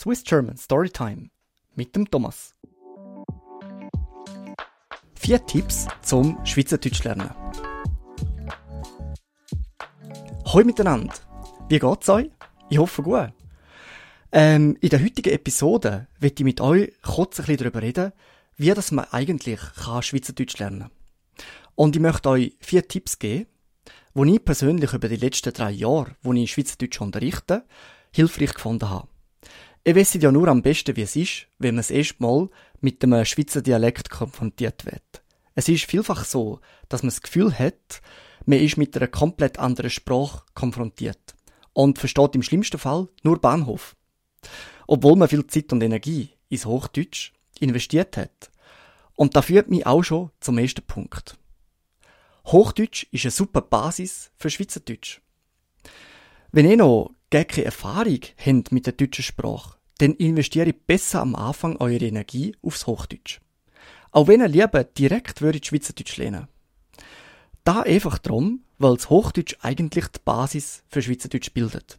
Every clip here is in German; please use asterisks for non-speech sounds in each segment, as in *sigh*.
Swiss German Storytime mit dem Thomas. Vier Tipps zum Schweizerdeutsch lernen. Hallo miteinander. Wie geht's euch? Ich hoffe gut. Ähm, in der heutigen Episode wird ich mit euch kurz ein bisschen darüber reden, wie das man eigentlich kann Schweizerdeutsch lernen kann. Und ich möchte euch vier Tipps geben, die ich persönlich über die letzten drei Jahre, wo ich Schweizerdeutsch unterrichte, hilfreich gefunden habe. Ihr wisst ja nur am besten, wie es ist, wenn man das erste Mal mit einem Schweizer Dialekt konfrontiert wird. Es ist vielfach so, dass man das Gefühl hat, man ist mit einer komplett anderen Sprache konfrontiert und versteht im schlimmsten Fall nur Bahnhof. Obwohl man viel Zeit und Energie ins Hochdeutsch investiert hat. Und da führt mich auch schon zum ersten Punkt. Hochdeutsch ist eine super Basis für Schweizerdeutsch. Wenn ihr noch gar keine Erfahrung habt mit der deutschen Sprache, dann investiere besser am Anfang eure Energie aufs Hochdeutsch. Auch wenn ihr lieber direkt würdet Schweizerdeutsch lernen. Da einfach drum, weil das Hochdeutsch eigentlich die Basis für Schweizerdeutsch bildet.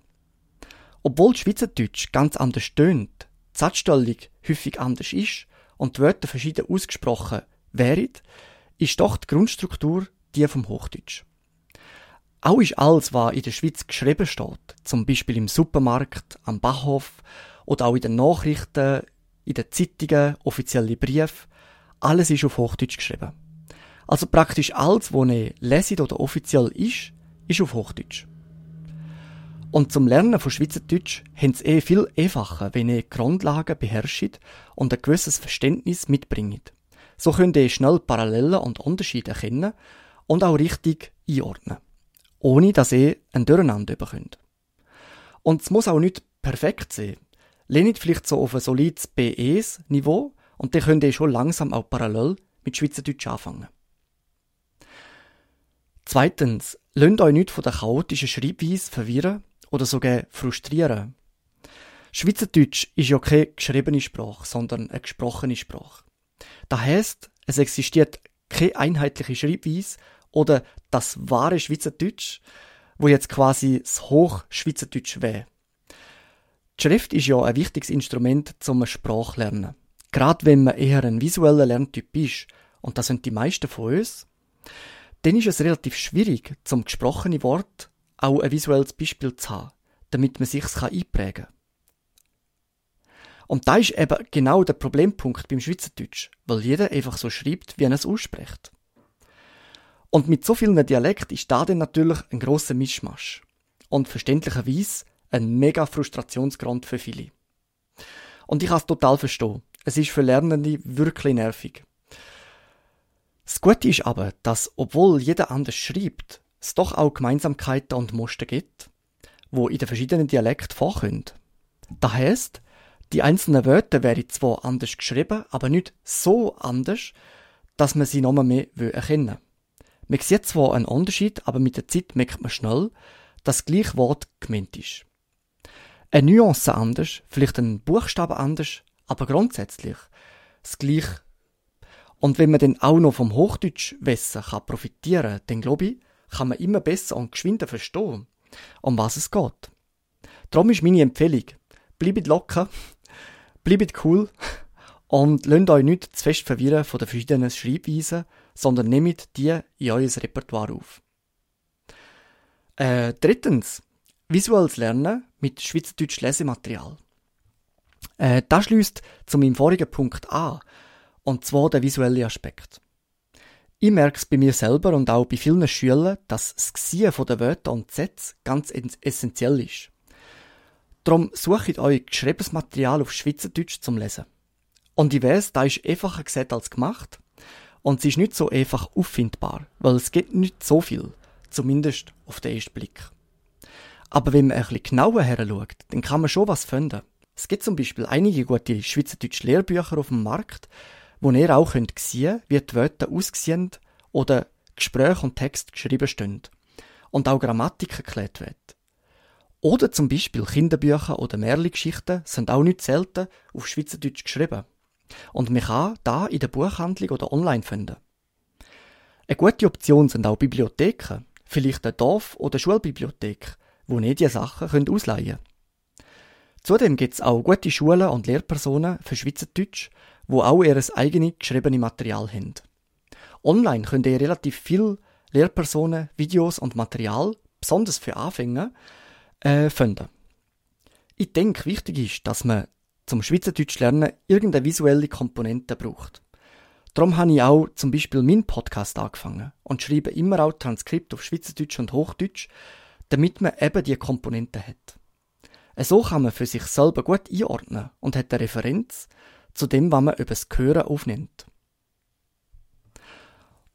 Obwohl Schweizerdeutsch ganz anders stöhnt, die Satzstellung häufig anders ist und die Wörter verschieden ausgesprochen wären, ist doch die Grundstruktur die vom Hochdeutsch. Auch ist alles, was in der Schweiz geschrieben steht, zum Beispiel im Supermarkt, am Bachhof oder auch in den Nachrichten, in den Zeitungen, offizielle Briefe, alles ist auf Hochdeutsch geschrieben. Also praktisch alles, was ihr leset oder offiziell ist, ist auf Hochdeutsch. Und zum Lernen von Schweizerdeutsch haben es eh viel einfacher, wenn ihr Grundlagen beherrscht und ein gewisses Verständnis mitbringt. So könnt ihr schnell Parallelen und Unterschiede erkennen und auch richtig einordnen. Ohne dass ihr ein Durcheinander bekommt. Und es muss auch nicht perfekt sein. Lehnt vielleicht so auf ein solides BEs-Niveau und dann könnt ihr schon langsam auch parallel mit Schweizerdeutsch anfangen. Zweitens, lasst euch nicht von der chaotischen Schreibweise verwirren oder sogar frustrieren. Schweizerdeutsch ist ja keine geschriebene Sprache, sondern eine gesprochene Sprache. Das heisst, es existiert keine einheitliche Schreibweise oder das wahre Schweizerdeutsch, wo jetzt quasi das Hochschweizerdeutsch wäre. Die Schrift ist ja ein wichtiges Instrument zum Sprachlernen. Gerade wenn man eher ein visueller Lerntyp ist, und das sind die meisten von uns, dann ist es relativ schwierig, zum gesprochenen Wort auch ein visuelles Beispiel zu haben, damit man sich's einprägen kann. Und da ist eben genau der Problempunkt beim Schweizerdeutsch, weil jeder einfach so schreibt, wie er es ausspricht. Und mit so vielen Dialekten ist da dann natürlich ein grosser Mischmasch. Und verständlicherweise ein mega Frustrationsgrund für viele. Und ich kann es total verstehen. Es ist für Lernende wirklich nervig. Das Gute ist aber, dass, obwohl jeder anders schreibt, es doch auch Gemeinsamkeiten und Muster gibt, wo in den verschiedenen Dialekten vorkommen. Das heisst, die einzelnen Wörter wären zwar anders geschrieben, aber nicht so anders, dass man sie nochmal mehr erkennen will. Man sieht zwar einen Unterschied, aber mit der Zeit merkt man schnell, dass das gleiche Wort gemeint ist. Eine Nuance anders, vielleicht ein Buchstabe anders, aber grundsätzlich das gleiche. Und wenn man dann auch noch vom Hochdeutschwissen kann profitieren, dann glaube ich, kann man immer besser und geschwinder verstehen, um was es geht. Darum ist meine Empfehlung, bleibt locker, *laughs* bleibt cool und lasst euch nicht zu fest verwirren von den verschiedenen Schreibweisen, sondern nehmt die in euer Repertoire auf. Äh, drittens, visuelles Lernen mit Schweizerdeutsch Lesematerial. Äh, das schließt zu meinem vorigen Punkt an, und zwar der visuelle Aspekt. Ich merke es bei mir selber und auch bei vielen Schülern, dass das Sehen der Wörter und Sätze ganz essentiell ist. Darum sucht euch geschriebenes Material auf Schweizerdeutsch zum Lesen. Und ich weiß, da ist einfacher gesagt als gemacht. Und sie ist nicht so einfach auffindbar, weil es gibt nicht so viel. Zumindest auf den ersten Blick. Aber wenn man ein bisschen genauer her schaut, dann kann man schon was finden. Es gibt zum Beispiel einige gute schweizerdeutsche Lehrbücher auf dem Markt, wo ihr auch könnt sehen wie die Wörter aussehen oder Gespräche und Text geschrieben stehen. Und auch Grammatik erklärt wird. Oder zum Beispiel Kinderbücher oder Märchengeschichten sind auch nicht selten auf Schweizerdeutsch geschrieben. Und man kann da in der Buchhandlung oder online finden. Eine gute Option sind auch Bibliotheken, vielleicht eine Dorf- oder Schulbibliothek, wo ihr diese Sachen könnt ausleihen Zudem gibt es auch gute Schulen und Lehrpersonen für Schweizerdeutsch, wo auch ihr eigenes geschriebene Material haben. Online könnt ihr relativ viel Lehrpersonen, Videos und Material, besonders für Anfänger, äh, finden. Ich denke, wichtig ist, dass man zum Schweizerdeutsch lernen irgendeine visuelle Komponente braucht. Darum habe ich auch zum Beispiel meinen Podcast angefangen und schreibe immer auch Transkript auf Schweizerdeutsch und Hochdeutsch, damit man eben die Komponenten hat. So kann man für sich selber gut einordnen und hat eine Referenz zu dem, was man über das Hören aufnimmt.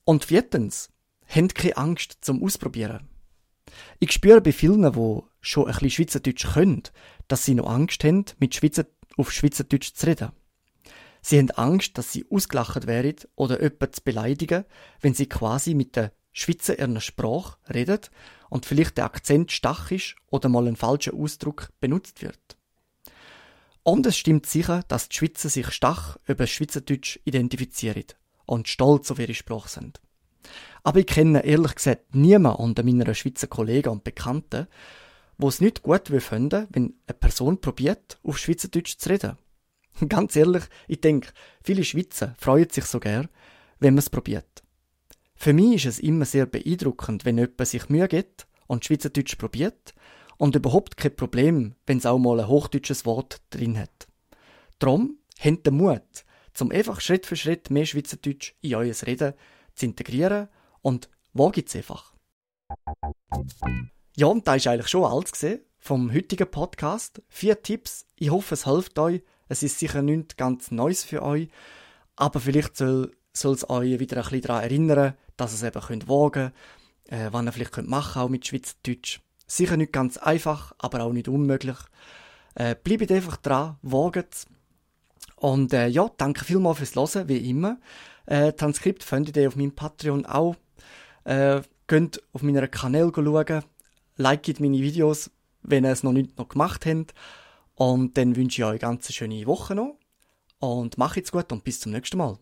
Und viertens, habt keine Angst zum Ausprobieren. Ich spüre bei vielen, die schon ein bisschen Schweizerdeutsch können, dass sie noch Angst haben, mit Schweizer auf Schweizerdeutsch zu reden. Sie haben Angst, dass sie ausgelacht werden oder jemanden zu beleidigen, wenn sie quasi mit der Schweizer Sprache reden und vielleicht der Akzent stach ist oder mal ein falscher Ausdruck benutzt wird. Und es stimmt sicher, dass die Schweizer sich stach über Schweizerdeutsch identifizieren und stolz auf ihre Sprache sind. Aber ich kenne ehrlich gesagt niemanden unter meiner Schweizer Kollegen und Bekannten, wo es nicht gut finden, wenn eine Person probiert, auf Schweizerdeutsch zu reden. *laughs* Ganz ehrlich, ich denke, viele Schweizer freuen sich so gern, wenn man es probiert. Für mich ist es immer sehr beeindruckend, wenn jemand sich Mühe gibt und Schweizerdeutsch probiert und überhaupt kein Problem, wenn es auch mal ein hochdeutsches Wort drin hat. Drum habt den Mut, zum einfach Schritt für Schritt mehr Schweizerdeutsch in euer Reden zu integrieren und wagt es einfach. Ja, und da ist eigentlich schon alles gesehen vom heutigen Podcast. Vier Tipps. Ich hoffe, es hilft euch. Es ist sicher nichts ganz Neues für euch, aber vielleicht soll, soll es euch wieder ein bisschen daran erinnern, dass ihr es eben könnt wagen könnt, äh, was ihr vielleicht könnt machen auch mit Schweizerdeutsch. Sicher nicht ganz einfach, aber auch nicht unmöglich. Äh, bleibt einfach dran, wagt Und äh, ja, danke vielmals fürs Hören, wie immer. Äh, Transkript findet ihr auf meinem Patreon auch. Äh, könnt auf meiner Kanal schauen liket meine Videos, wenn ihr es noch nicht noch gemacht habt. Und dann wünsche ich euch eine ganz schöne Woche noch. Und macht's gut und bis zum nächsten Mal.